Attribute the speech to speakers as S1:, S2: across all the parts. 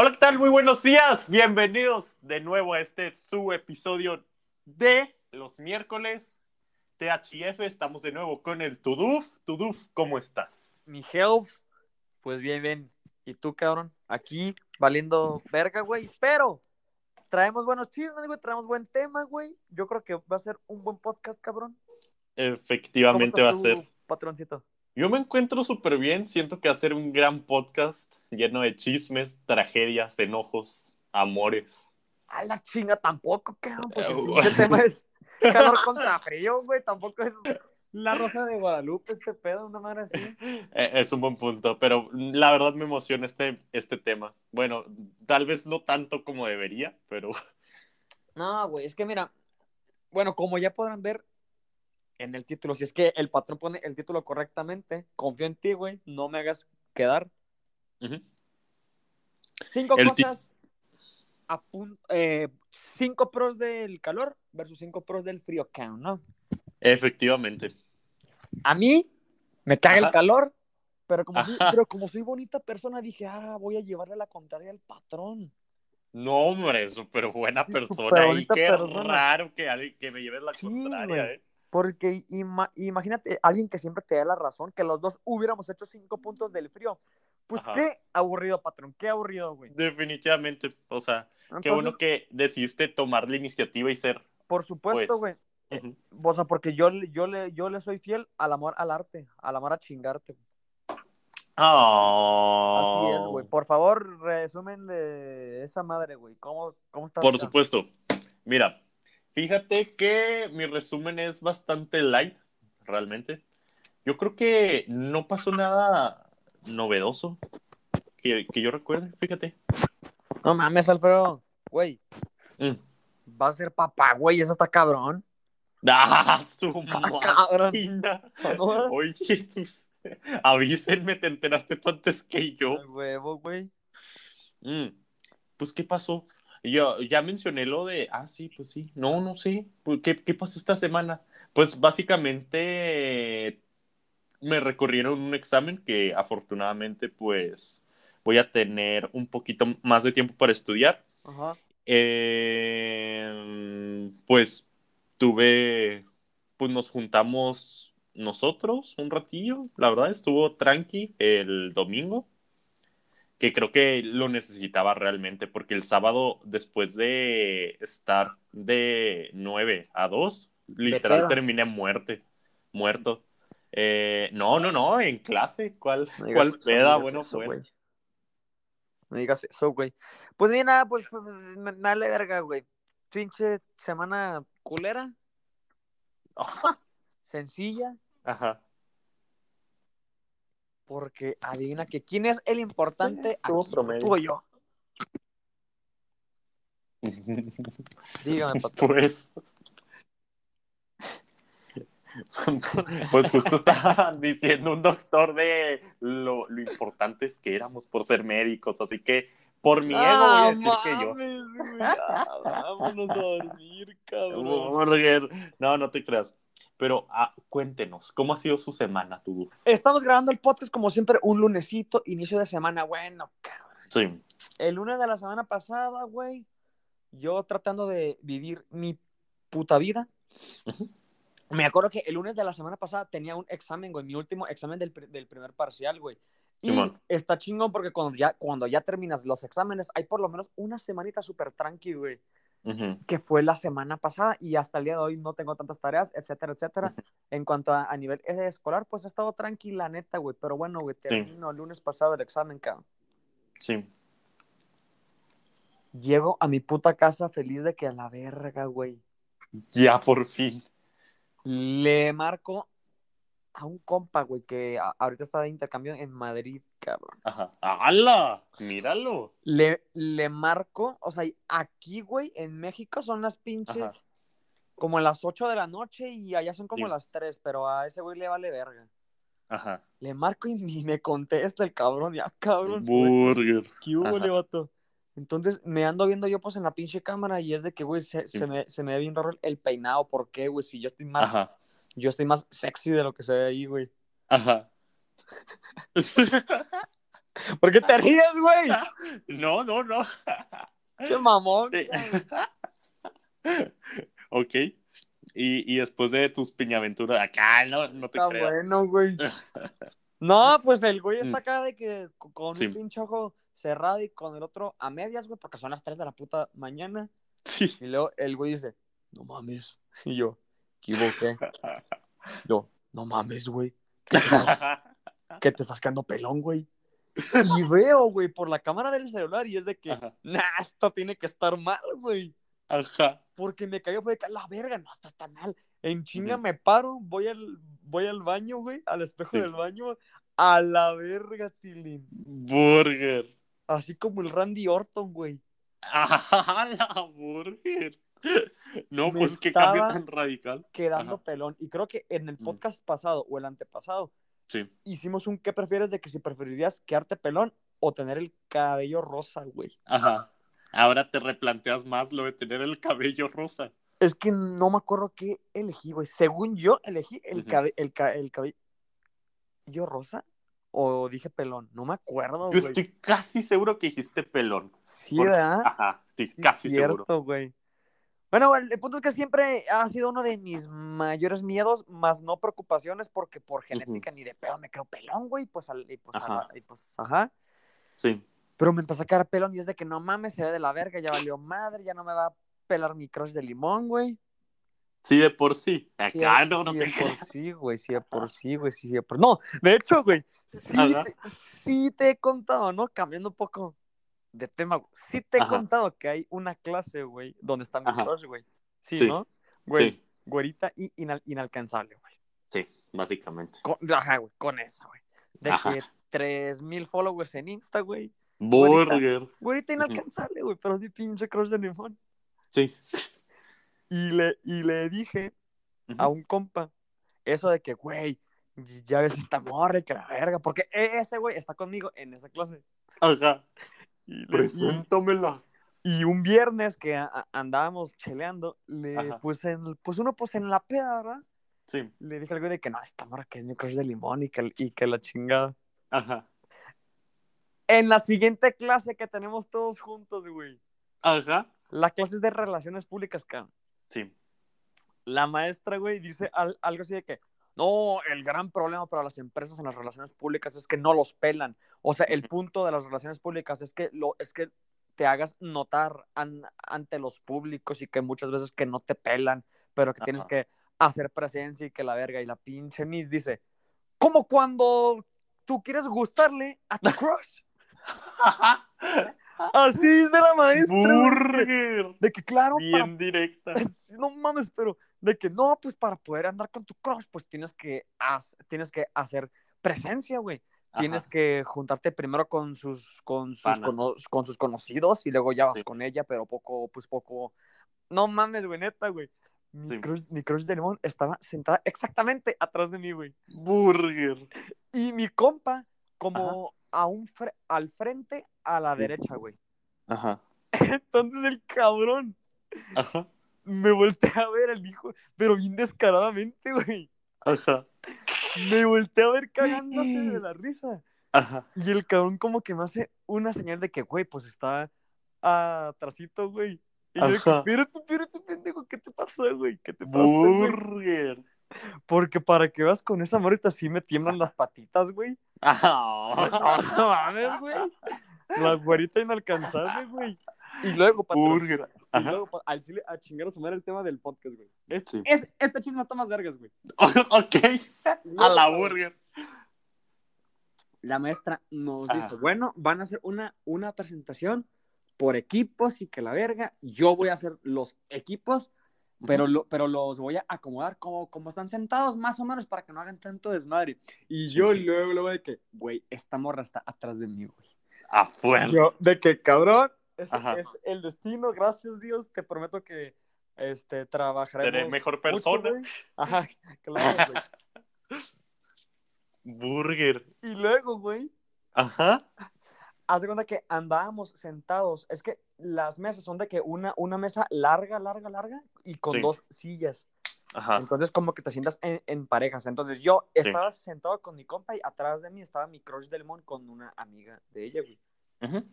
S1: Hola, ¿qué tal? Muy buenos días. Bienvenidos de nuevo a este su episodio de los miércoles THF. Estamos de nuevo con el Tuduf. Tuduf, ¿cómo estás?
S2: Mi health, pues bien, bien. ¿Y tú, cabrón? Aquí, valiendo verga, güey. Pero traemos buenos chismes, güey. Traemos buen tema, güey. Yo creo que va a ser un buen podcast, cabrón.
S1: Efectivamente va a ser.
S2: Patroncito.
S1: Yo me encuentro súper bien. Siento que ser un gran podcast lleno de chismes, tragedias, enojos, amores.
S2: A la chinga tampoco, cabrón. Pues el tema es calor contra frío, güey. Tampoco es la rosa de Guadalupe, este pedo, una madre así.
S1: Eh, Es un buen punto, pero la verdad me emociona este, este tema. Bueno, tal vez no tanto como debería, pero
S2: No, güey, es que mira, bueno, como ya podrán ver en el título, si es que el patrón pone el título correctamente, confío en ti, güey, no me hagas quedar. Cinco
S1: El
S2: cosas, a eh, cinco pros del calor versus cinco pros del frío, count, ¿no?
S1: efectivamente.
S2: A mí me caga el calor, pero como, soy, pero como soy bonita persona, dije, ah, voy a llevarle la contraria al patrón.
S1: No, hombre, súper buena persona. Y qué
S2: persona.
S1: raro que, que me lleves la
S2: Sí,
S1: contraria,
S2: güey.
S1: ¿eh?
S2: Porque ima- imagínate, alguien que siempre te da la razón, que los dos hubiéramos hecho cinco puntos del frío. Pues
S1: Ajá.
S2: qué aburrido, patrón, qué aburrido, güey.
S1: Definitivamente. O sea, qué
S2: Entonces,
S1: bueno que decidiste tomar la iniciativa y ser.
S2: por supuesto, güey.
S1: Pues, ujú.
S2: O sea, porque yo, le- yo, le, yo le soy fiel al amor al arte, al amor a chingarte. güey.
S1: Ah.
S2: Así es, güey. Por favor, resumen de esa madre, güey. ¿Cómo, cómo está?
S1: Por supuesto. Mira, fíjate que mi resumen es bastante light, realmente. Yo creo que no pasó nada novedoso que, que yo recuerde, fíjate.
S2: No mames, Alfredo. Güey,
S1: Mm.
S2: va a ser papá, güey. Eso está cabrón.
S1: ¡Ah, su
S2: cabrón.
S1: máquina! Oye, tus- avísenme, te enteraste tú antes que yo.
S2: Al huevo, güey.
S1: Mm, Pues, ¿qué pasó? Yo ya mencioné lo de, ah, sí, pues sí, no, no sé, Pues, ¿qué, qué pasó esta semana? Pues básicamente me recurrieron un examen que afortunadamente pues voy a tener un poquito más de tiempo para estudiar.
S2: Ajá.
S1: Eh, pues tuve, pues nos juntamos nosotros un ratillo, la verdad estuvo tranqui el domingo, que creo que lo necesitaba realmente, porque el sábado después de estar de 9 a 2, literal terminé muerte, muerto. Eh, no, no, no, en clase, ¿cuál,
S2: No
S1: cuál
S2: eso,
S1: peda?
S2: no
S1: Bueno,
S2: eso,
S1: pues.
S2: No digas eso, güey. Pues mira, pues, pues, me, me vale verga, güey. Pinche semana culera. Sencilla.
S1: Ajá.
S2: Porque adivina que quién es el importante.
S1: Estuvo promedio.
S2: Tú o yo. Dígame, patrón.
S1: Pues. Pues justo estaba diciendo un doctor de lo, lo importantes que éramos por ser médicos, así que por mi ego voy a
S2: Ah,
S1: decir que yo.
S2: ya, vámonos a dormir, cabrón.
S1: No, no te creas. Pero ah, cuéntenos, ¿cómo ha sido su semana, tú?
S2: Estamos grabando el podcast como siempre un lunesito, inicio de semana. Bueno, cabrón.
S1: Sí.
S2: El lunes de la semana pasada, güey, yo tratando de vivir mi puta vida. Me acuerdo que el lunes de la semana pasada tenía un examen, güey, mi último examen del, del primer parcial, güey. Y
S1: Simón.
S2: está chingón porque cuando ya, cuando ya terminas los exámenes, hay por lo menos una semanita súper tranqui, güey, que fue la semana pasada y hasta el día de hoy no tengo tantas tareas, etcétera, etcétera. En cuanto a, a nivel escolar, pues ha estado tranquila, neta, güey. Pero bueno, güey, termino el lunes pasado el examen, cabrón.
S1: Sí.
S2: Llego a mi puta casa feliz de que a la verga, güey.
S1: Ya por fin.
S2: Le marco a un compa, güey, que ahorita está de intercambio en Madrid, cabrón.
S1: Ajá. ¡Hala! Míralo.
S2: Le, le marco, o sea, aquí, güey, en México son las pinches
S1: Ajá.
S2: como las 8 de la noche y allá son como
S1: Sí.
S2: las 3, pero a ese güey le vale verga.
S1: Ajá.
S2: Le marco y me contesta el cabrón, ya, cabrón. güey.
S1: Burger.
S2: ¿Qué hubo, le vato? Entonces me ando viendo yo pues en la pinche cámara y es de que, güey, se,
S1: Sí.
S2: se me, se me ve bien raro el peinado. ¿Por qué, güey? Si yo estoy más,
S1: Ajá.
S2: Yo estoy más sexy de lo que se ve ahí, güey.
S1: Ajá.
S2: ¿Por qué te ríes, güey?
S1: No, no, no.
S2: Che mamón.
S1: Ok. Y, y después de tus piñaventuras, acá no, no te
S2: Está
S1: creas.
S2: bueno, güey. No, pues el güey está acá de que co- con
S1: Sí.
S2: un pinche ojo cerrado y con el otro a medias, güey, porque son las 3 de la puta mañana.
S1: Sí.
S2: Y luego el güey dice, no mames. Y yo, equivoqué. Yo, no mames, güey. ¿Qué te estás- que te estás quedando pelón, güey. Y veo, güey, por la cámara del celular y es de que,
S1: Ajá.
S2: nah, esto tiene que estar mal, güey.
S1: Ajá.
S2: Porque me cayó, fue de que, la verga, no, está mal. En chinga me paro, voy al, voy al baño, güey, al espejo
S1: Sí.
S2: del baño, a la verga, Tilín.
S1: Burger.
S2: Así como el Randy Orton, güey.
S1: Ajá, la burger. No,
S2: Me
S1: pues qué cambio tan radical.
S2: Quedando
S1: Ajá.
S2: pelón. Y creo que en el
S1: Mm.
S2: podcast pasado o el antepasado
S1: Sí.
S2: hicimos un ¿qué prefieres de que si preferirías quedarte pelón o tener el cabello rosa, güey?
S1: Ajá. Ahora te replanteas más lo de tener el cabello rosa.
S2: Es que no me acuerdo qué elegí, güey. Según yo, elegí el, cabe- el, ca- el cabello rosa o dije pelón. No me acuerdo,
S1: Yo
S2: güey.
S1: estoy casi seguro que dijiste pelón.
S2: Sí,
S1: Porque-
S2: ¿verdad?
S1: Ajá, estoy
S2: Sí,
S1: casi
S2: cierto,
S1: seguro.
S2: güey. Bueno, el, el punto es que siempre ha sido uno de mis mayores miedos, más no preocupaciones, porque por genética ni de pedo me quedo pelón, güey. Pues, al- y pues,
S1: Ajá.
S2: la- y pues, ajá.
S1: Sí.
S2: Pero me empezó a quedar pelón y es de que no mames, se ve de la verga, ya valió madre, ya no me va a pelar mi crush de limón, güey.
S1: Sí, de por sí.
S2: Sí,
S1: Acá no, no
S2: sí
S1: te
S2: de por sí, güey, sí de por sí, güey, sí de por... No, de hecho, güey, sí, te, sí te he contado, ¿no? Cambiando un poco de tema, sí te he
S1: Ajá.
S2: contado que hay una clase, güey, donde está mi crush, güey. Sí,
S1: Sí.
S2: ¿no? Güey,
S1: Sí,
S2: güerita y inal- inalcanzable, güey.
S1: sí, básicamente.
S2: Con- Ajá, güey, con esa, güey. De
S1: Ajá.
S2: que 3000 followers en Insta, güey.
S1: Burger.
S2: Güerita inalcanzable, güey, pero es mi pinche crush de limón.
S1: Sí.
S2: Y le, y le dije a un compa eso de que, güey, ya ves esta morra que la verga, porque e- ese güey está conmigo en esa clase.
S1: Ajá.
S2: Y,
S1: Preséntamela.
S2: y- y un viernes que a- andábamos cheleando, le
S1: Ajá.
S2: puse, en, pues uno pues en la peda, ¿verdad?
S1: Sí.
S2: Le dije al güey de que no, esta morra que es mi crush de limón y que, y que la chingada.
S1: Ajá.
S2: En la siguiente clase que tenemos todos juntos, güey.
S1: Ajá.
S2: La clase es de relaciones públicas, cabrón.
S1: Sí.
S2: la maestra, güey, dice al- algo así de que, no, el gran problema para las empresas en las relaciones públicas es que no los pelan. O sea, el punto de las relaciones públicas es que, lo, es que te hagas notar an- ante los públicos y que muchas veces que no te pelan, pero que tienes que hacer presencia y que la verga. Y la pinche Miss dice, como cuando tú quieres gustarle a tu crush. Así dice la maestra.
S1: Burger.
S2: De que claro, para
S1: Bien directa.
S2: Sí, no mames, pero de que no, pues para poder andar con tu crush, pues tienes que, haz- tienes que hacer presencia, güey. Tienes que juntarte primero con sus, con sus, con sus conocidos y luego ya vas
S1: Sí.
S2: con ella, pero poco, pues poco. No mames, güey, neta, güey. Mi,
S1: Sí.
S2: crush, mi crush de limón estaba sentada exactamente atrás de mí, güey.
S1: Burger.
S2: Y mi compa, como a un fre- al frente, a la
S1: Sí.
S2: derecha, güey.
S1: Ajá.
S2: Entonces el cabrón
S1: Ajá.
S2: Me volteé a ver al hijo, pero bien descaradamente, güey.
S1: Ajá.
S2: Me volteé a ver cagándose de la risa.
S1: Ajá.
S2: Y el cabrón como que me hace una señal de que, güey, pues está atrasito, güey. Y yo de que,
S1: Ajá.
S2: espérate, espérate, pendejo, ¿qué te pasa, güey? ¿Qué te güey?
S1: Burger.
S2: Porque para que vas con esa morita sí me tiemblan las patitas, güey.
S1: Ah.
S2: No mames, güey. La güerita inalcanzable, güey. Y luego, patrón,
S1: Burger.
S2: y luego al chile a chingar a sumar el tema del podcast, güey. Es,
S1: Sí.
S2: es- este chisme está más vergas, güey.
S1: Ok.
S2: Y
S1: A
S2: luego,
S1: la burger.
S2: la maestra nos
S1: Ajá.
S2: dice, bueno, van a hacer una, una presentación por equipos y que la verga, yo voy a hacer los equipos, pero, lo- pero los voy a acomodar como, como están sentados más o menos para que no hagan tanto desmadre. Y
S1: Sí.
S2: yo luego, luego de que, güey, esta morra está atrás de mí, güey.
S1: A fuerza.
S2: Yo, de que, cabrón, es,
S1: Ajá.
S2: es el destino, gracias Dios, te prometo que este, trabajaremos
S1: Seré mejor
S2: mucho,
S1: persona.
S2: güey. Ajá, claro, güey.
S1: Burger.
S2: Y luego, güey,
S1: Ajá.
S2: haz de cuenta que andábamos sentados. Es que las mesas son de que una, una mesa larga, larga, larga y con
S1: Sí.
S2: dos sillas.
S1: Ajá.
S2: Entonces, como que te sientas en, en parejas. Entonces, yo estaba sentado con mi compa y atrás de mí estaba mi crush del mon con una amiga de ella, güey.
S1: Ujú.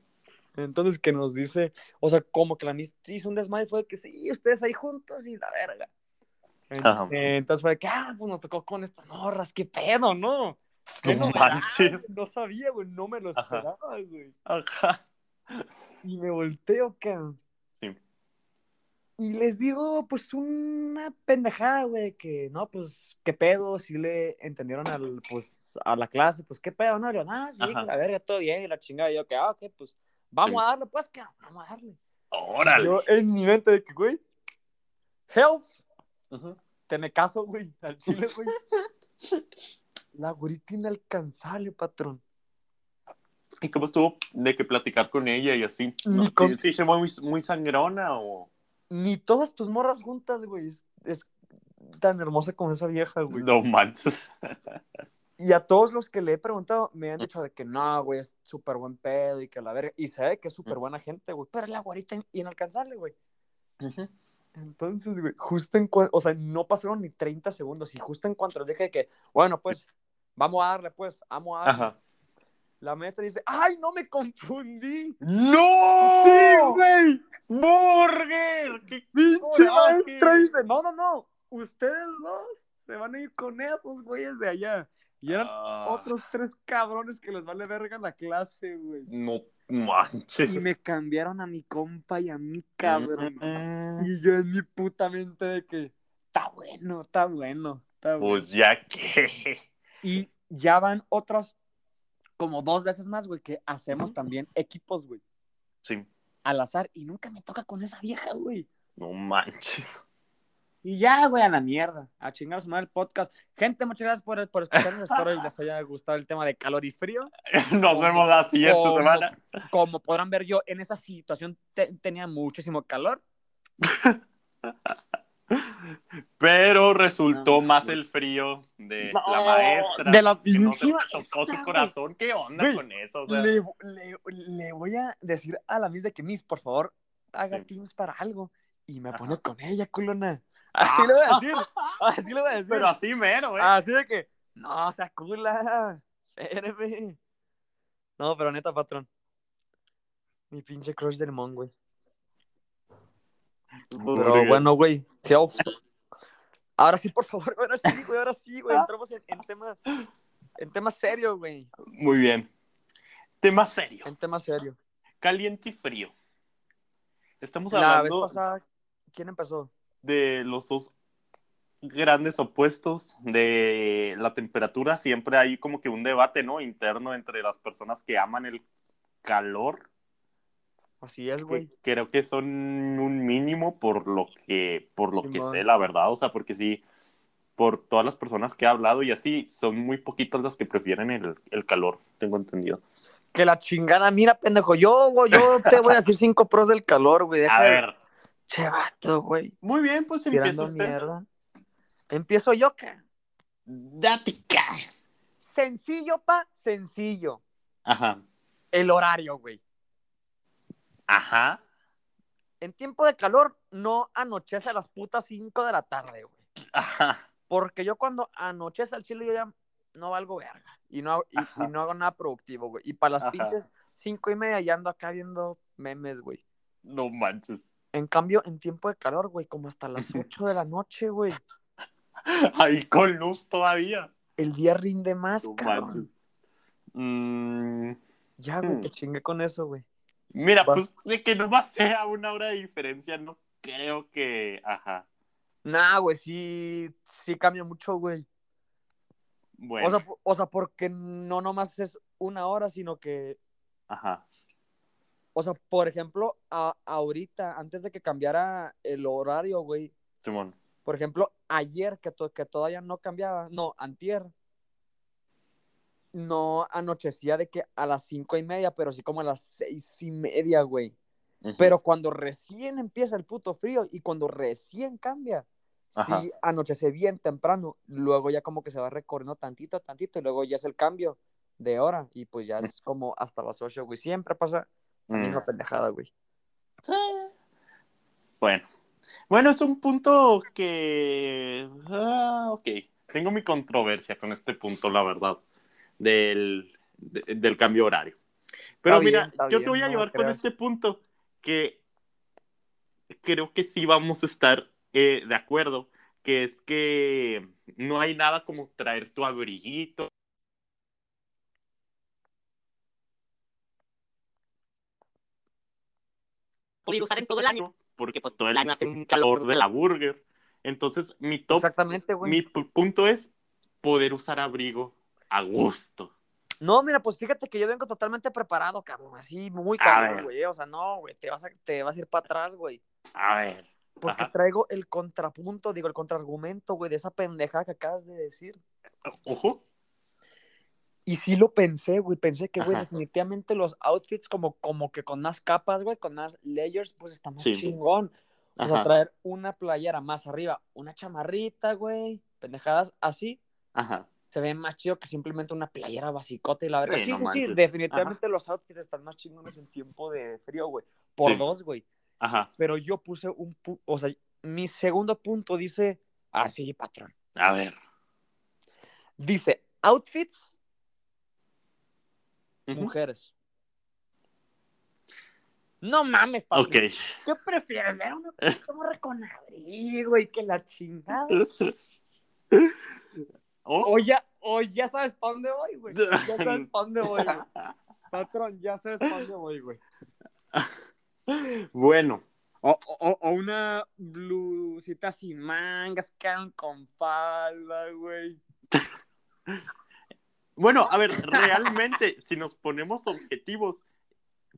S2: Entonces, que nos dice, o sea, como que la Miss hizo un desmadre, fue que sí, ustedes ahí juntos y la verga. En-
S1: Ajá.
S2: Entonces fue que, ah, pues nos tocó con estas morras, qué pedo, ¿no? Qué
S1: No manches.
S2: No sabía, güey, no me lo
S1: Ajá.
S2: esperaba, güey.
S1: Ajá.
S2: Y me volteo, cabrón.
S1: Sí.
S2: Y les digo, pues, una pendejada, güey, que, no, pues, qué pedo, si le entendieron al, pues, a la clase, pues, qué pedo, ¿no? Yo, ah, sí,
S1: Ajá.
S2: la verga, todo bien, y la chingada, y yo, que, ah, ok, pues, vamos a darle, pues, que vamos a darle.
S1: Órale.
S2: Yo, en mi mente, de que, güey, health,
S1: Ujú.
S2: te me caso, güey, al chile, güey. La güerita inalcanzable, patrón.
S1: ¿Y cómo estuvo de que platicar con ella y así? ¿No?
S2: con-
S1: ¿Sí se fue muy, muy sangrona o...?
S2: Ni todas tus morras juntas, güey, es, es tan hermosa como esa vieja, güey.
S1: No manches.
S2: Y a todos los que le he preguntado me han dicho de que no, güey, es súper buen pedo y que la verga. Y sabe que es súper buena gente, güey. Pero es la guarita in- inalcanzable, güey. Entonces, güey, justo en cuanto, o sea, no pasaron ni 30 segundos. Y justo en cuanto les dije que, bueno, pues, vamos a darle, pues, vamos a darle.
S1: Ajá.
S2: La maestra dice, ¡ay, no me confundí!
S1: ¡No!
S2: ¡Sí, güey!
S1: ¡Burger! ¡Qué
S2: ¡Pinche maestra! Dice, no, no, no. Ustedes dos se van a ir con esos güeyes de allá. Y eran
S1: Ah,
S2: otros tres cabrones que les vale verga la clase, güey.
S1: No manches.
S2: Y me cambiaron a mi compa y a mi cabrón.
S1: Mm,
S2: Y yo en mi puta mente de que está bueno, está bueno, está bueno.
S1: Pues ya que.
S2: Y ya van otras como dos veces más, güey, que hacemos también equipos, güey,
S1: Sí.
S2: al azar. Y nunca me toca con esa vieja, güey.
S1: No manches.
S2: Y ya, güey, a la mierda. A chingar a el podcast. Gente, muchas gracias por, por escucharnos. Espero que les haya gustado el tema de calor y frío.
S1: Nos vemos la siguiente
S2: Como-
S1: semana.
S2: Como podrán ver, yo en esa situación te- tenía muchísimo calor.
S1: Pero resultó
S2: No,
S1: más el frío de
S2: No,
S1: la maestra.
S2: de la
S1: que no se tocó su corazón. ¿Qué onda
S2: Güey,
S1: con eso? O sea,
S2: le, le- le voy a decir a la Miss de que Miss, por favor, haga. Teams para algo. Y me
S1: Ajá.
S2: pone con ella, culona. Así le voy a decir. Así le voy a decir.
S1: pero así mero, ¿eh?
S2: Así de que, no, sea cula. Espérame. No, pero neta, patrón. Mi pinche crush del mon, güey. Pero bueno, güey. health. Ahora sí, por favor, ahora sí, güey, ahora sí, güey. Entramos en, en tema, en tema serio, güey.
S1: Muy bien. Tema serio.
S2: En tema serio.
S1: Caliente y frío. Estamos
S2: La vez
S1: hablando
S2: pasada, ¿quién empezó?
S1: De los dos grandes opuestos de la temperatura. Siempre hay como que un debate, ¿no? Interno entre las personas que aman el calor,
S2: Así es,
S1: que
S2: güey.
S1: creo que son un mínimo por lo que, por lo que
S2: Simón.
S1: sé, la verdad. O sea, porque sí, por todas las personas que he hablado y así, son muy poquitas las que prefieren el, el calor, tengo entendido.
S2: Que la chingada, mira, pendejo. Yo, yo te voy a decir cinco pros del calor, güey. Deja
S1: A ver,
S2: Che, vato, güey.
S1: muy bien, pues empieza
S2: Tirando
S1: usted.
S2: mierda. Empiezo yo, ¿qué?
S1: Date
S2: Sencillo, pa, sencillo.
S1: Ajá,
S2: El horario, güey.
S1: ajá,
S2: En tiempo de calor, no anochece a las putas 5 de la tarde, güey.
S1: ajá.
S2: Porque yo cuando anochece al chile, yo ya no valgo verga. Y no, hago- y,
S1: Ajá.
S2: y no hago nada productivo, güey. Y para las
S1: Ajá.
S2: pinches 5 y media ya ando acá viendo memes, güey.
S1: No manches.
S2: En cambio, en tiempo de calor, güey, como hasta las 8 de la noche, güey.
S1: Ahí con luz todavía.
S2: El día rinde más,
S1: No
S2: cabrón.
S1: Mm,
S2: Ya, güey,
S1: Hmm.
S2: que chingue con eso, güey.
S1: mira,
S2: Va.
S1: pues de que nomás sea una hora de diferencia, no creo que. Ajá.
S2: Nah, güey, sí, sí cambia mucho, güey.
S1: Bueno.
S2: O, sea, o sea, porque no nomás es una hora, sino que,
S1: Ajá.
S2: O sea, por ejemplo, a- ahorita, antes de que cambiara el horario, güey,
S1: Simón.
S2: por ejemplo, ayer que, to- que todavía no cambiaba, no, antier, no anochecía de que a las cinco y media, pero sí como a las seis y media, güey.
S1: Ujú.
S2: Pero cuando recién empieza el puto frío y cuando recién cambia,
S1: Ajá.
S2: sí anochece bien temprano, luego ya como que se va recorriendo tantito, tantito, y luego ya es el cambio de hora, y pues ya es como hasta las ocho, güey. Siempre pasa la
S1: Mm.
S2: pendejada, güey.
S1: Sí. Bueno, Bueno, es un punto que. Ah, ok. Tengo mi controversia con este punto, la verdad, del, de- del cambio horario. Pero
S2: Está
S1: mira,
S2: bien,
S1: yo te voy a
S2: no
S1: llevar con este punto que creo que sí vamos a estar eh, de acuerdo, que es que no hay nada como traer tu abriguito. Podido usar en todo el año, porque pues todo el año hace un calor de la burger. Entonces, mi top
S2: Exactamente, güey.
S1: mi pu- punto es poder usar abrigo a gusto.
S2: No, mira, pues fíjate que yo vengo totalmente preparado, cabrón. Así, muy cabrón, güey. O sea, no, güey, te vas a, te vas a ir para atrás, güey.
S1: A ver.
S2: Porque
S1: Ajá.
S2: traigo el contrapunto, digo, el contraargumento, güey, de esa pendejada que acabas de decir.
S1: Ojo.
S2: Y sí lo pensé, güey. Pensé que, güey,
S1: Ajá.
S2: definitivamente los outfits como, como que con más capas, güey, con más layers, pues está más
S1: Sí.
S2: chingón. Sea,
S1: Ajá.
S2: traer una playera más arriba, una chamarrita, güey, pendejadas así,
S1: Ajá.
S2: se ve más chido que simplemente una playera basicota y la verdad.
S1: Sí,
S2: Sí,
S1: no
S2: sí, sí,
S1: manches.
S2: definitivamente los outfits están más chingones en tiempo de frío, güey. Por
S1: Sí.
S2: dos, güey.
S1: Ajá.
S2: Pero yo puse un, pu- o sea, mi segundo punto dice así, patrón.
S1: A ver.
S2: Dice, outfits, Mujeres. No mames, patrón.
S1: Ok.
S2: ¿Qué prefieres? Ver una morra con abrigo y que la chingada.
S1: Oh.
S2: O ya, o ya sabes para dónde voy, güey. Ya sabes para dónde voy, güey. Patrón, ya sabes para dónde voy, güey.
S1: Bueno.
S2: O, o, o una blusita sin mangas, quedan con falda, güey.
S1: Bueno, a ver, realmente, si nos ponemos objetivos,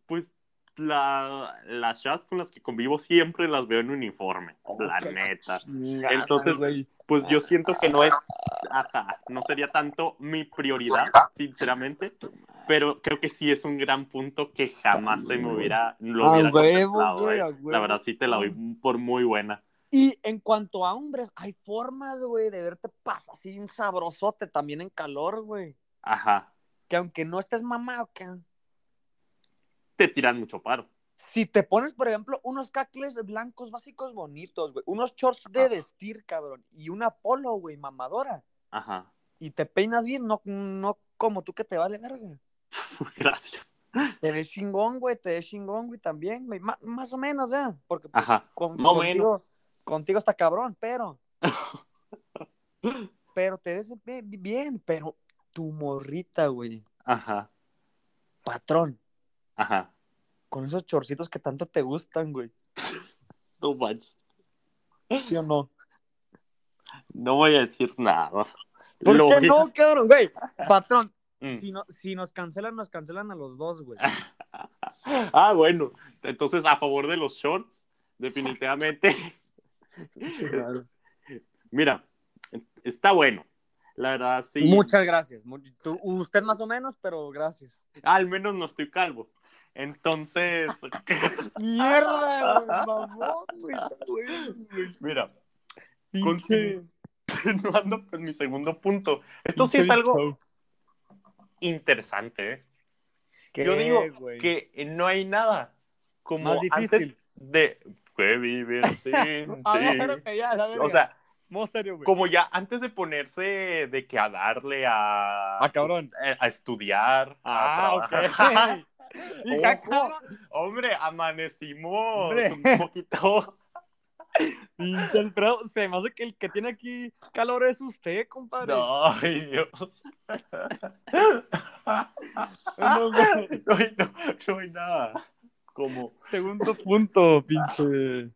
S1: pues la, las chats con las que convivo siempre las veo en uniforme, la
S2: que
S1: neta.
S2: chingada,
S1: Entonces. Pues yo siento que no es, ajá, no sería tanto mi prioridad, sinceramente, pero creo que sí es un gran punto que jamás se me hubiera, lo
S2: A
S1: hubiera
S2: huevo,
S1: contemplado,
S2: güey,
S1: eh. La verdad sí te la doy por muy buena.
S2: Y en cuanto a hombres, hay formas, güey, de verte pasar así un sabrosote también en calor, güey.
S1: Ajá,
S2: Que aunque no estés mamado,
S1: te tiran mucho paro.
S2: si te pones, por ejemplo, unos cacles blancos básicos bonitos, güey, unos shorts de vestir, cabrón, y una polo, güey, mamadora,
S1: Ajá,
S2: y te peinas bien, no, no como tú que te vale verga.
S1: gracias.
S2: Te ves chingón, güey, te ves chingón, güey, también, güey, Ma- más o menos, ¿eh? Porque pues,
S1: Ajá,
S2: con-
S1: más
S2: contigo, contigo está cabrón, pero, pero te ves bi- bien, pero tu morrita, güey,
S1: ajá,
S2: patrón,
S1: ajá.
S2: con esos chorcitos que tanto te gustan, güey,
S1: No manches.
S2: ¿sí o no?
S1: No voy a decir nada.
S2: ¿Por
S1: Lo
S2: qué
S1: a-
S2: no, cabrón, güey? Patrón,
S1: Mm.
S2: si, no, si nos cancelan, nos cancelan a los dos, güey.
S1: Ah, bueno. Entonces, a favor de los shorts, definitivamente. Mira, está bueno. La verdad, sí.
S2: Muchas gracias. Tú- usted más o menos, pero gracias.
S1: Al menos no estoy calvo. Entonces,
S2: Mierda, güey, mamón,
S1: mira, continuando con mi segundo punto. Esto sí es algo interesante, ¿eh?
S2: ¿Qué,
S1: Yo digo que no hay nada como
S2: Más difícil.
S1: antes de que vivir sin
S2: A ver,
S1: ti.
S2: ok, ya, la verga.
S1: O sea,
S2: Más serio, güey.
S1: como ya antes de ponerse de que a darle a,
S2: Ah, cabrón.
S1: pues, eh, a estudiar,
S2: Ah,
S1: a trabajar. Ojo.
S2: cabrón,
S1: Hombre, amanecimos
S2: Hombre.
S1: un poquito.
S2: pinche Alfredo, se me hace que el que tiene aquí calor es usted, compadre.
S1: No, ay, Dios.
S2: No.
S1: No no, no hay nada. Como,
S2: Segundo punto, pinche.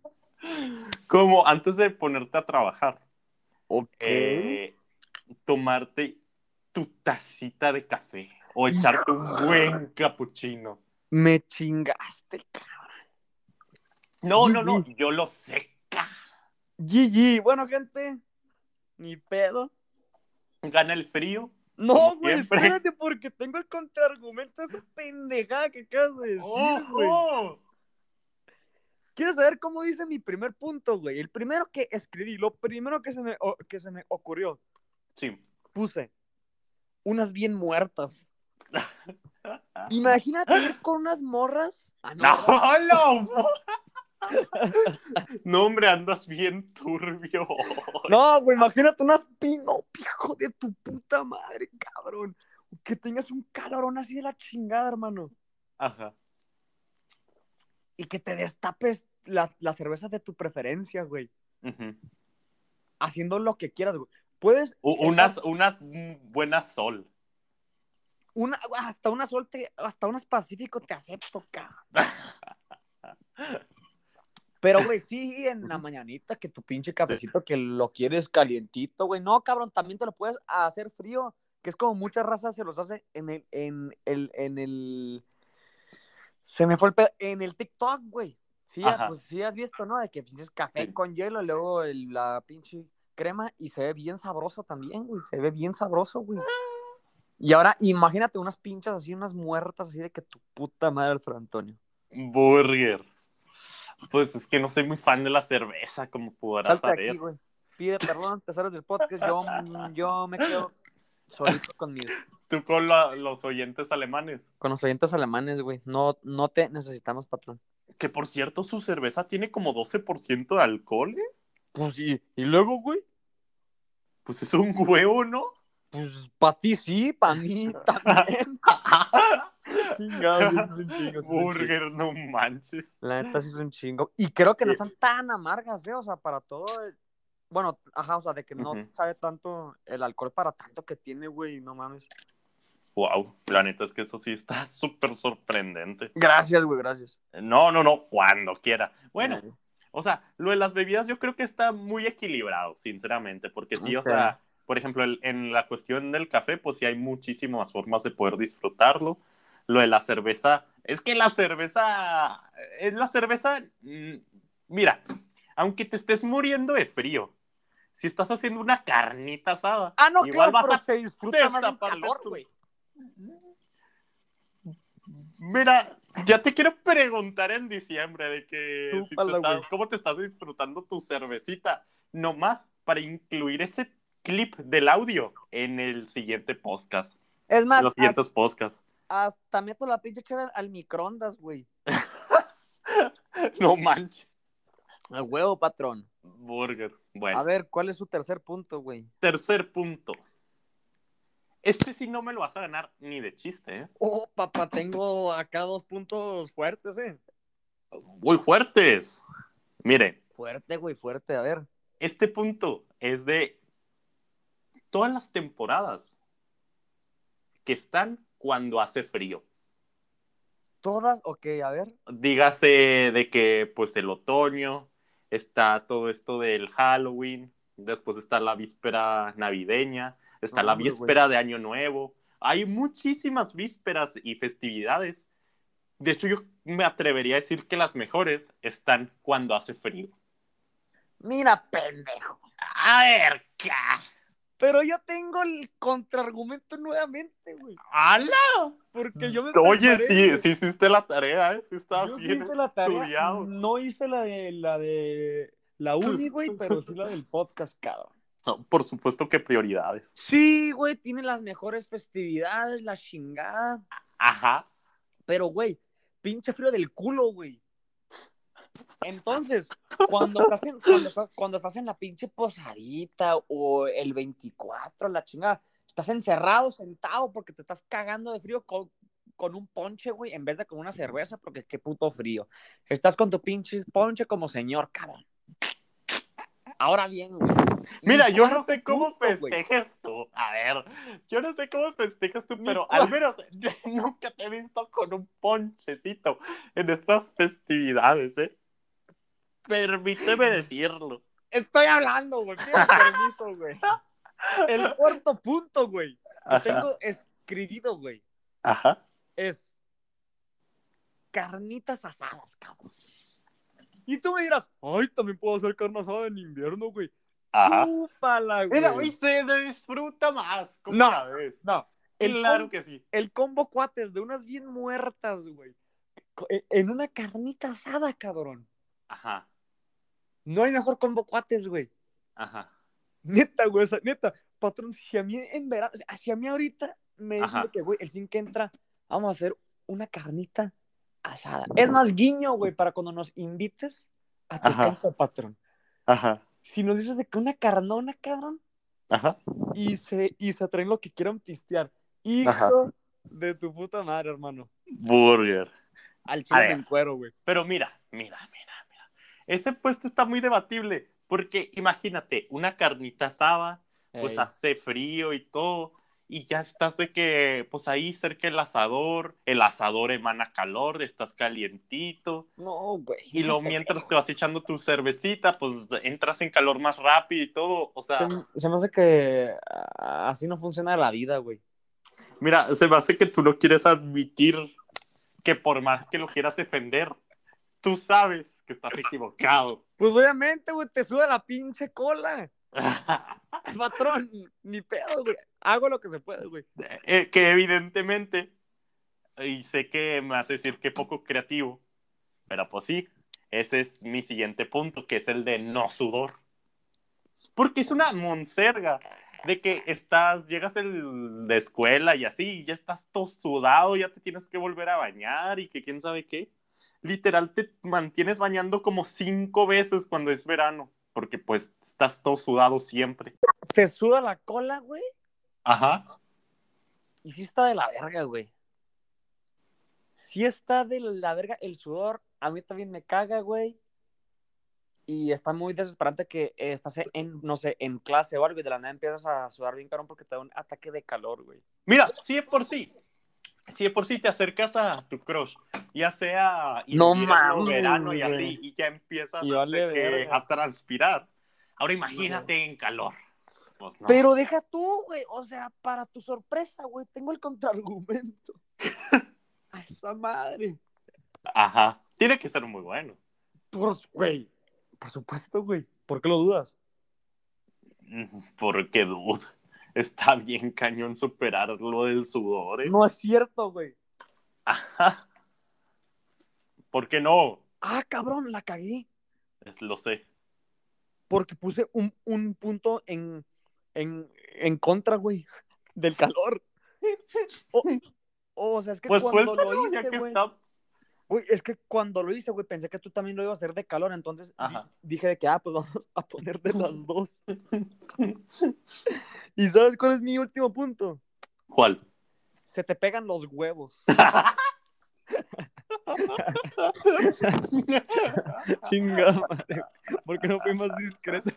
S1: Como antes de ponerte a trabajar,
S2: Ok.
S1: eh, tomarte tu tacita de café o echarte un buen capuchino.
S2: Me chingaste, cabrón.
S1: No, no, no, yo lo sé.
S2: GG. Bueno, gente, ni pedo.
S1: Gana el frío.
S2: No, güey, espérate, porque tengo el contraargumento de esa pendejada que acabas de decir, güey. ¿Quieres saber cómo dice mi primer punto, güey? El primero que escribí, lo primero que se me, o- que se me ocurrió,
S1: Sí.
S2: puse unas bien muertas. Imagínate ir con unas morras. Ah, no,
S1: ¡No, no! No, hombre, andas bien turbio.
S2: No, güey, imagínate unas pino, hijo de tu puta madre, cabrón. Que tengas un calorón así de la chingada, hermano.
S1: Ajá.
S2: Y que te destapes la, la cerveza de tu preferencia, güey. Haciendo lo que quieras, güey. Puedes.
S1: U- Unas, unas buenas sol.
S2: Una, hasta una suerte, hasta unas Pacífico te acepto, cabrón. Pero, güey, sí, en la mañanita que tu pinche cafecito que lo quieres calientito, güey. No, cabrón, también te lo puedes hacer frío, que es como muchas razas se los hace en el, en el, en el, se me fue el pedo, en el TikTok, güey. Sí,
S1: Ajá.
S2: pues sí has visto, ¿no? De que pinches café
S1: Sí.
S2: con hielo, luego el- la pinche crema y se ve bien sabroso también, güey. Se ve bien sabroso, güey. Y ahora imagínate unas pinchas así, unas muertas así de que tu puta madre, Alfredo Antonio.
S1: Burger. Pues es que no soy muy fan de la cerveza, como podrás
S2: Salte
S1: saber.
S2: aquí, güey. Pide perdón, te sales del podcast. Yo, yo me quedo solito con, mis,
S1: Tú con la- los oyentes alemanes.
S2: con los oyentes alemanes, güey. No, no te necesitamos, patrón.
S1: Que por cierto, su cerveza tiene como 12% de alcohol. ¿eh?
S2: Pues sí. ¿Y luego, güey?
S1: Pues es un huevo, ¿no?
S2: Pues para ti sí, para mí también. Chingado, un chingo, un.
S1: Burger, no manches.
S2: La neta sí es un chingo. Y creo que no están tan amargas, ¿eh? O sea, para todo. el- Bueno, ajá, o sea, de que no sabe tanto el alcohol para tanto que tiene, güey, no mames.
S1: Wow, la neta es que eso sí está súper sorprendente.
S2: Gracias, güey, gracias.
S1: No, no, no, cuando quiera. Bueno,
S2: Ay,
S1: o sea, lo de las bebidas yo creo que está muy equilibrado, sinceramente, porque sí, o sea, por ejemplo, el- en la cuestión del café, pues sí hay muchísimas formas de poder disfrutarlo. Lo de la cerveza, es que la cerveza, es la cerveza, mm, mira, aunque te estés muriendo de frío, si estás haciendo una carnita asada,
S2: Ah, no,
S1: igual
S2: claro,
S1: vas
S2: pero
S1: a
S2: se disfruta más en calor, güey.
S1: Mira, ya te quiero preguntar en diciembre de que si te estás- cómo te estás disfrutando tu cervecita, nomás para incluir ese clip del audio en el siguiente podcast,
S2: Es
S1: en
S2: más,
S1: los siguientes podcasts.
S2: hasta, hasta meto la pinche chela al microondas, güey.
S1: No manches,
S2: A huevo, patrón.
S1: burger. Bueno,
S2: A ver, ¿cuál es su tercer punto, güey?
S1: tercer punto. Este sí no me lo vas a ganar ni de chiste, ¿eh?
S2: Oh, papá, tengo acá dos puntos fuertes, eh.
S1: Muy fuertes. Mire,
S2: Fuerte, güey, fuerte. A ver.
S1: este punto es de todas las temporadas que están cuando hace frío.
S2: Todas, ok, a ver.
S1: Dígase de que pues el otoño, está todo esto del Halloween, después está la víspera navideña, está
S2: No,
S1: la víspera de Año Nuevo. Hay muchísimas vísperas y festividades. De hecho, yo me atrevería a decir que las mejores están cuando hace frío.
S2: Mira, pendejo.
S1: A ver, ¿qué?
S2: Pero yo tengo el contraargumento nuevamente, güey.
S1: ¡Hala!
S2: Porque yo me
S1: Oye, sí,
S2: güey.
S1: sí hiciste la tarea, ¿eh? Sí estabas
S2: Yo sí
S1: bien
S2: hice la tarea,
S1: estudiado.
S2: No hice la de la de la uni, güey, pero sí la del podcast, cabrón.
S1: No, por supuesto que prioridades.
S2: Sí, güey, tiene las mejores festividades, la chingada.
S1: Ajá.
S2: Pero, güey, pinche frío del culo, güey. Entonces, cuando estás, en, cuando, estás- cuando estás en la pinche posadita o el 24, la chingada, estás encerrado, sentado, porque te estás cagando de frío con, con un ponche, güey, en vez de con una cerveza, porque qué puto frío. Estás con tu pinche ponche como señor, cabrón. Ahora bien, güey.
S1: Mira,
S2: mi
S1: yo no sé cómo
S2: punto, güey.
S1: festejes tú. A ver, yo no sé cómo festejas tú, pero al menos yo nunca te he visto con un ponchecito en estas festividades, ¿eh? Permíteme decirlo.
S2: Estoy hablando, güey. Permiso, güey. El cuarto punto, güey. Lo
S1: Ajá.
S2: tengo escribido, güey.
S1: Ajá.
S2: Es carnitas asadas, cabrón. Y tú me dirás, ay, también puedo hacer carne asada en invierno, güey.
S1: Ajá.
S2: Chúpala, güey.
S1: Mira, hoy se disfruta más. ¿Cómo
S2: No.
S1: la ves?
S2: No, el,
S1: Claro que sí.
S2: el combo cuates de unas bien muertas, güey. E- En una carnita asada, cabrón.
S1: Ajá.
S2: No hay mejor combo cuates, güey.
S1: Ajá.
S2: Neta, güey, neta, patrón, si a mí en verano, o sea, si a mí ahorita me dicen que, güey, el fin que entra, vamos a hacer una carnita asada. Es más guiño, güey, para cuando nos invites a tu
S1: Ajá.
S2: casa, patrón.
S1: Ajá.
S2: Si nos dices de que una carnona, cabrón,
S1: Ajá.
S2: y se, y se traen lo que quieran pistear. Hijo
S1: Ajá.
S2: de tu puta madre, hermano.
S1: Burger.
S2: Al chile en cuero, güey.
S1: Pero mira, mira, mira, mira. Ese puesto está muy debatible. Porque imagínate, una carnita asada, pues
S2: Ey.
S1: hace frío y todo. Y ya estás de que, pues ahí cerca el asador, el asador emana calor, estás calientito.
S2: No, güey.
S1: Y luego mientras te vas echando tu cervecita, pues entras en calor más rápido y todo. O sea,
S2: Se, se me hace que así no funciona la vida, güey.
S1: mira, se me hace que tú no quieres admitir que por más que lo quieras defender, tú sabes que estás equivocado.
S2: Pues obviamente, güey, te suda la pinche cola. Patrón, ni pedo, güey. Hago lo que se puede, güey.
S1: Eh, que evidentemente, y sé que me vas a decir que poco creativo, pero pues sí, ese es mi siguiente punto, que es el de no sudor. Porque es una monserga de que estás, llegas el, de escuela y así, y ya estás todo sudado, ya te tienes que volver a bañar y que quién sabe qué. Literal te mantienes bañando como cinco veces cuando es verano, porque pues estás todo sudado siempre.
S2: Te suda la cola, güey.
S1: Ajá.
S2: Y sí está de la verga, güey. Sí está de la verga el sudor. A mí también me caga, güey. Y está muy desesperante que eh, estás en, no sé, en clase o algo y de la nada empiezas a sudar bien carón porque te da un ataque de calor, güey.
S1: Mira, si de por sí, si de por sí te acercas a tu crush, ya sea
S2: No
S1: invierno,
S2: mames,
S1: verano y así, y ya empiezas
S2: Y vale
S1: que a transpirar. Ahora imagínate en calor. Pues no.
S2: Pero deja tú, güey. O sea, para tu sorpresa, güey, tengo el contraargumento. a esa madre.
S1: Ajá. Tiene que ser muy bueno.
S2: Por, güey. Por supuesto, güey. ¿Por qué lo dudas?
S1: Porque, dude, está bien cañón superar lo del sudor. ¿eh?
S2: No es cierto, güey.
S1: Ajá. ¿Por qué no?
S2: Ah, cabrón, la cagué.
S1: Es- lo sé.
S2: Porque puse un, un punto en, en, en contra, güey, del calor. O, o sea, es que
S1: Pues
S2: cuando
S1: suéltalo,
S2: lo
S1: ya
S2: hice,
S1: que
S2: güey,
S1: está.
S2: güey, es que cuando lo hice, güey, pensé que tú también lo ibas a hacer de calor, entonces
S1: Ajá.
S2: dije de que, ah, pues vamos a poner de las dos. ¿Y sabes cuál es mi último punto?
S1: ¿Cuál?
S2: Se te pegan los huevos. Chingada madre. ¿Por qué no fui más discreto?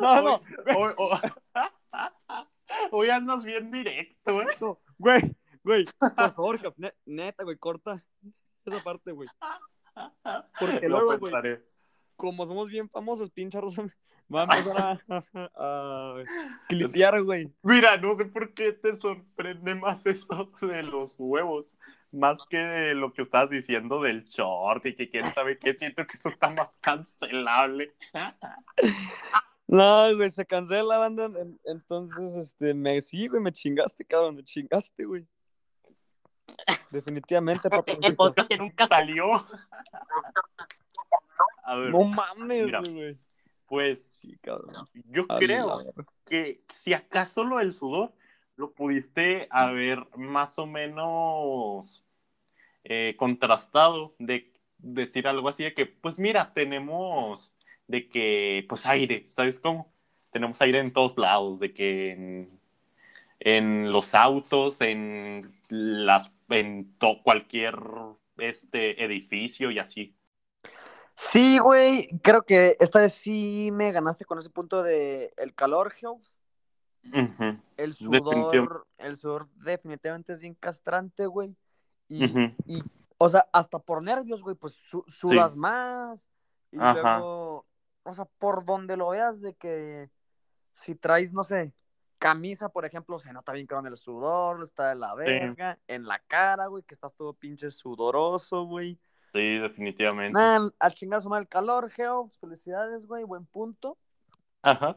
S2: No, no,
S1: Hoy, hoy- hoy andas bien directo, ¿eh?
S2: no, güey, güey, por favor, neta, güey, corta esa parte, güey. Porque
S1: Lo
S2: luego, güey, como somos bien famosos, pinche Rosa, va a empezar a, a, a clipear, güey.
S1: Mira, no sé por qué te sorprende más eso de los huevos, más que de lo que estás diciendo del short y que quién sabe qué. Siento que eso está más cancelable.
S2: No, güey, se cancela la banda, en- entonces, este, me, sí, güey, me chingaste, cabrón, me chingaste, güey. Definitivamente,
S1: El podcast que nunca salió. A ver,
S2: No mames,
S1: Mira.
S2: güey.
S1: pues
S2: Sí, cabrón.
S1: yo
S2: A
S1: creo que si acaso lo del sudor lo pudiste haber más o menos eh, contrastado de decir algo así de que, pues mira, tenemos de que, pues aire, ¿sabes cómo? Tenemos aire en todos lados, de que en, en los autos, en las, en to- cualquier este edificio y así.
S2: Sí, güey, creo que esta vez sí me ganaste con ese punto de el calor, Health. El sudor, el sudor definitivamente es bien castrante, güey. Y, o sea, hasta por nervios, güey, pues su- sudas más. Y
S1: Ajá.
S2: luego, o sea, por donde lo veas de que si traes, no sé, camisa, por ejemplo, se nota bien con el sudor, está de la verga, en la cara, güey, que estás todo pinche sudoroso, güey.
S1: Sí, definitivamente.
S2: Nada, a chingar su el calor, Geo, felicidades, güey, buen punto.
S1: Ajá.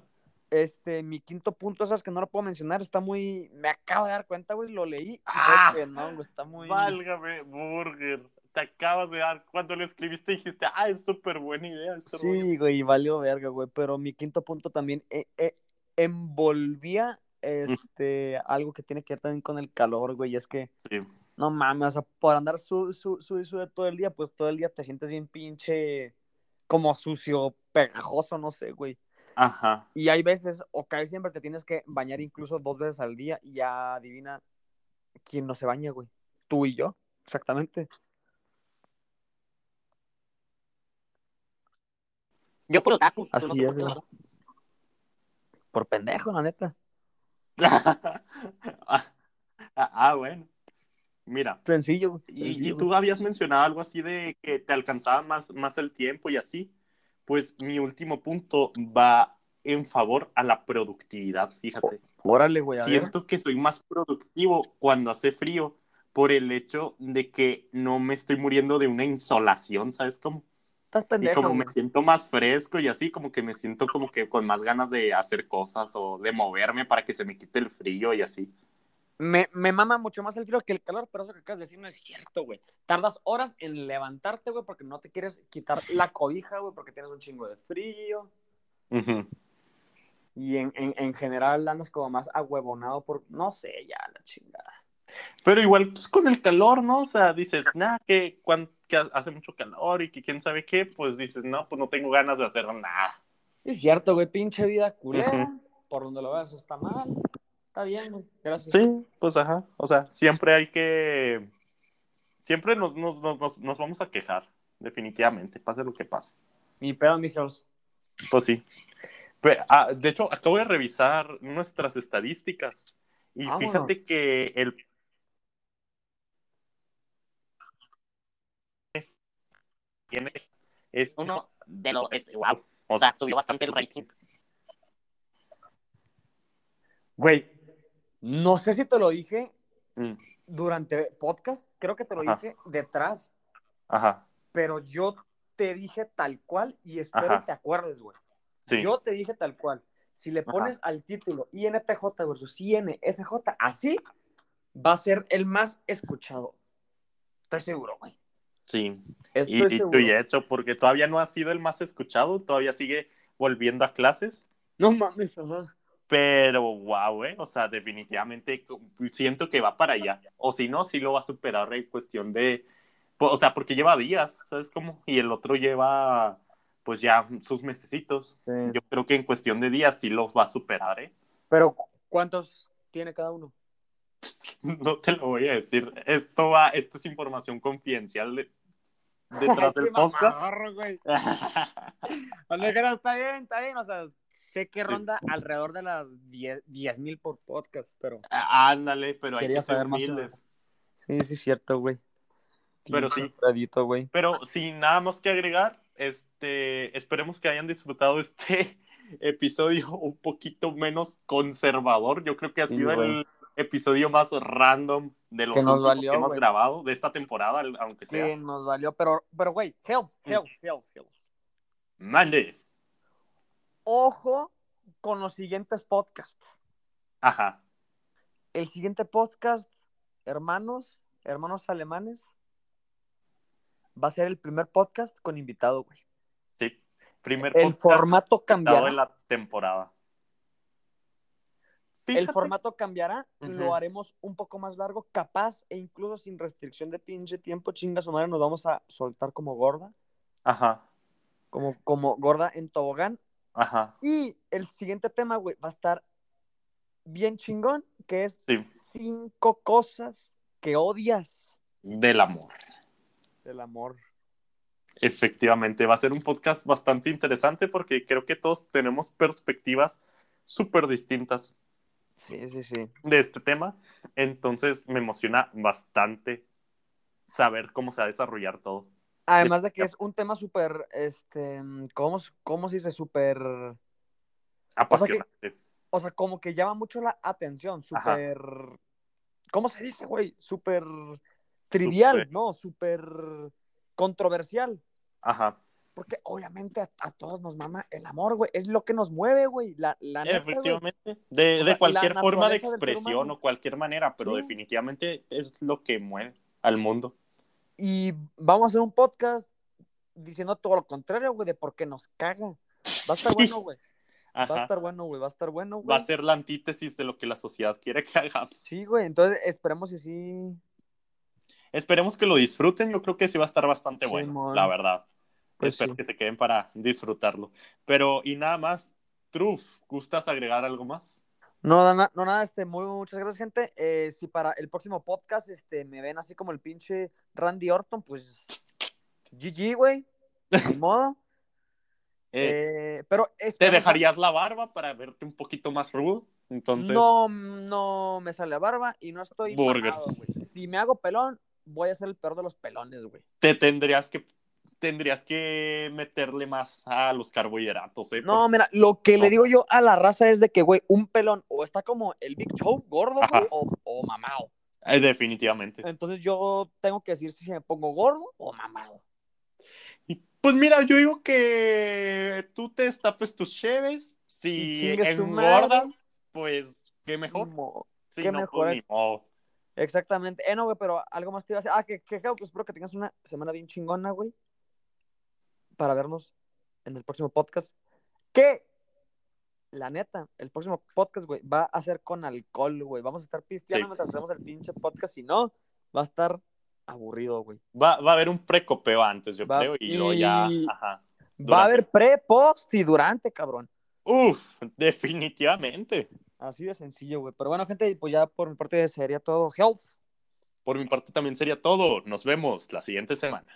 S2: Este, mi quinto punto, esas que no lo puedo mencionar, está muy. Me acabo de dar cuenta, güey, lo leí.
S1: Ah,
S2: creo que no, güey, está muy.
S1: Válgame, Burger. Te acabas de dar. Cuando lo escribiste dijiste, ah, es súper buena idea este rollo".
S2: Sí, güey, valió verga, güey. Pero mi quinto punto también eh, eh, envolvía este algo que tiene que ver también con el calor, güey. y Es que
S1: Sí.
S2: No mames, o sea, por andar su, su, su y sube todo el día, pues todo el día te sientes bien pinche, como sucio, pegajoso, no sé, güey.
S1: Ajá.
S2: Y hay veces, o casi siempre te tienes que bañar incluso dos veces al día y ya adivina quién no se baña, güey. Tú y yo, exactamente.
S3: Yo puro taco.
S2: Así
S3: no sé por
S2: es.
S3: ¿verdad?
S2: Por pendejo, la neta.
S1: ah, ah, bueno. Mira,
S2: Sencillo,
S1: y, tú habías mencionado algo así de que te alcanzaba más, más el tiempo y así. Pues mi último punto va en favor a la productividad, fíjate.
S2: Órale, güey, ver.
S1: Siento que soy más productivo cuando hace frío por el hecho de que no me estoy muriendo de una insolación, ¿sabes cómo?
S2: Estás
S1: Y como me siento más fresco y así, como que me siento como que con más ganas de hacer cosas o de moverme para que se me quite el frío y así.
S2: Me, me mama mucho más el frío que el calor, pero eso que acabas de decir no es cierto, güey. Tardas horas en levantarte, güey, porque no te quieres quitar la cobija, güey, porque tienes un chingo de frío. Y en, en, en general andas como más ahuevonado por, no sé, ya la chingada.
S1: Pero igual, pues con el calor, ¿no? O sea, dices, nada, que, que hace mucho calor y que quién sabe qué, pues dices, no, pues no tengo ganas de hacer nada.
S2: Es cierto, güey, pinche vida culera. Por donde lo veas está mal. Está bien, güey. Gracias.
S1: Sí, pues ajá. O sea, siempre hay que. Siempre nos, nos, nos, nos- vamos a quejar, definitivamente, pase lo que pase.
S2: Mi pedo, mijos.
S1: Pues sí. Ah, de hecho, acabo de revisar nuestras estadísticas y fíjate que el tiene es
S3: Uno de los. Es, wow. O sea, subió bastante el rating.
S2: Güey, no sé si te lo dije
S1: Mm,
S2: durante podcast, creo que te lo
S1: Ajá.
S2: dije detrás,
S1: ajá,
S2: pero yo te dije tal cual y espero
S1: Ajá.
S2: y te acuerdes, güey.
S1: sí.
S2: Yo te dije tal cual. Si le
S1: Ajá.
S2: pones al título INTJ versus INFJ, así va a ser el más escuchado. Estoy seguro, güey.
S1: Sí.
S2: Estoy
S1: Y dicho y hecho, porque todavía no ha sido el más escuchado, todavía sigue volviendo a clases.
S2: No mames, ajá.
S1: Pero wow, eh, o sea, definitivamente siento que va para allá. O si no, sí lo va a superar en cuestión de, o sea, porque lleva días, ¿sabes cómo? Y el otro lleva, pues ya sus mesecitos.
S2: Sí.
S1: Yo creo que en cuestión de días sí los va a superar, ¿eh?
S2: Pero, ¿cu- ¿cuántos tiene cada uno?
S1: No te lo voy a decir. Esto va, esto es información confidencial de- detrás del podcast.
S2: güey. Está bien, está bien. O sea, sé que ronda alrededor de las 10 mil por podcast, pero.
S1: Ándale, pero hay que ser humildes.
S2: Sí, sí, es cierto, güey.
S1: Pero sí.
S2: Alfredito, güey.
S1: Pero sin nada más que agregar, este, esperemos que hayan disfrutado este episodio un poquito menos conservador. Yo creo que ha sido el episodio más random de los
S2: Que nos
S1: últimos
S2: valió,
S1: que hemos grabado de esta temporada, aunque sea.
S2: Sí, nos valió, pero, pero, güey, health,
S1: Mm.
S2: health, health, health.
S1: Mande.
S2: Ojo con los siguientes podcasts.
S1: Ajá.
S2: El siguiente podcast, hermanos, hermanos alemanes, va a ser el primer podcast con invitado, güey.
S1: Sí. Primer
S2: El
S1: podcast
S2: formato
S1: dado
S2: cambiará.
S1: en la temporada.
S2: El formato cambiará, lo haremos un poco más largo, capaz e incluso sin restricción de pinche tiempo, chinga su madre, nos vamos a soltar como gorda,
S1: Ajá.
S2: como, como gorda en tobogán.
S1: Ajá.
S2: Y el siguiente tema, güey, va a estar bien chingón, que es
S1: Sí.
S2: cinco cosas que odias
S1: Del amor.
S2: del amor.
S1: Efectivamente, va a ser un podcast bastante interesante porque creo que todos tenemos perspectivas súper distintas
S2: Sí, sí, sí.
S1: de este tema. Entonces me emociona bastante saber cómo se va a desarrollar todo.
S2: Además de que es un tema súper, este, ¿cómo, cómo se dice? Súper,
S1: Apasionante.
S2: o sea, como que llama mucho la atención, súper, ¿cómo se dice, güey? Súper trivial. ¿no? Súper controversial.
S1: Ajá.
S2: Porque obviamente a, a todos nos mama el amor, güey. Es lo que nos mueve, güey. La, la neta, güey.
S1: Efectivamente. De, de cualquier forma de expresión o cualquier manera, pero
S2: Sí.
S1: definitivamente es lo que mueve al mundo.
S2: Y vamos a hacer un podcast diciendo todo lo contrario, güey, de por qué nos caga. Va a estar
S1: Sí.
S2: bueno, güey. Va a estar bueno, güey. Va a estar bueno, güey.
S1: Va a ser la antítesis de lo que la sociedad quiere que hagamos.
S2: Sí, güey. Entonces esperemos que sí.
S1: esperemos que lo disfruten. Yo creo que sí va a estar bastante bueno, la verdad.
S2: Pues
S1: Espero
S2: sí.
S1: que se queden para disfrutarlo. Pero, y nada más, Truf, ¿gustas agregar algo más?
S2: No, na- no, nada, este, muy, muchas gracias, gente. Eh, si para el próximo podcast este, me ven así como el pinche Randy Orton, pues GG, güey. Ni modo.
S1: Eh,
S2: Eh, pero
S1: ¿Te dejarías la barba para verte un poquito más rudo? Entonces,
S2: No, no me sale barba y no estoy
S1: Burger.
S2: Si me hago pelón, voy a ser el peor de los pelones, güey.
S1: te tendrías que tendrías que meterle más a los carbohidratos, ¿eh?
S2: No,
S1: Por-
S2: mira, lo que
S1: No.
S2: le digo yo a la raza es de que, güey, un pelón o está como el Big Show, gordo, güey, o, o mamado.
S1: Eh, definitivamente.
S2: Entonces yo tengo que decir si me pongo gordo o mamado.
S1: Pues mira, yo digo que tú te destapes tus cheves. Si engordas, pues qué mejor. Si
S2: qué
S1: no,
S2: mejor
S1: pues
S2: es.
S1: ni modo.
S2: Exactamente. Eh, no, güey, pero algo más te iba a decir. Ah, que, que, que, pues, espero que tengas una semana bien chingona, güey. Para vernos en el próximo podcast. Que, la neta, el próximo podcast, güey, va a ser con alcohol, güey. Vamos a estar pisteando
S1: Sí.
S2: mientras hacemos el pinche podcast. Si no, va a estar aburrido, güey.
S1: Va, va a haber un precopeo antes, yo
S2: Va-
S1: creo, y luego ya.
S2: y-
S1: Ajá.
S2: Va a haber pre, post y durante, cabrón.
S1: Uf, definitivamente.
S2: Así de sencillo, güey. Pero bueno, gente, pues ya por mi parte sería todo. Health.
S1: Por mi parte también sería todo. Nos vemos la siguiente semana.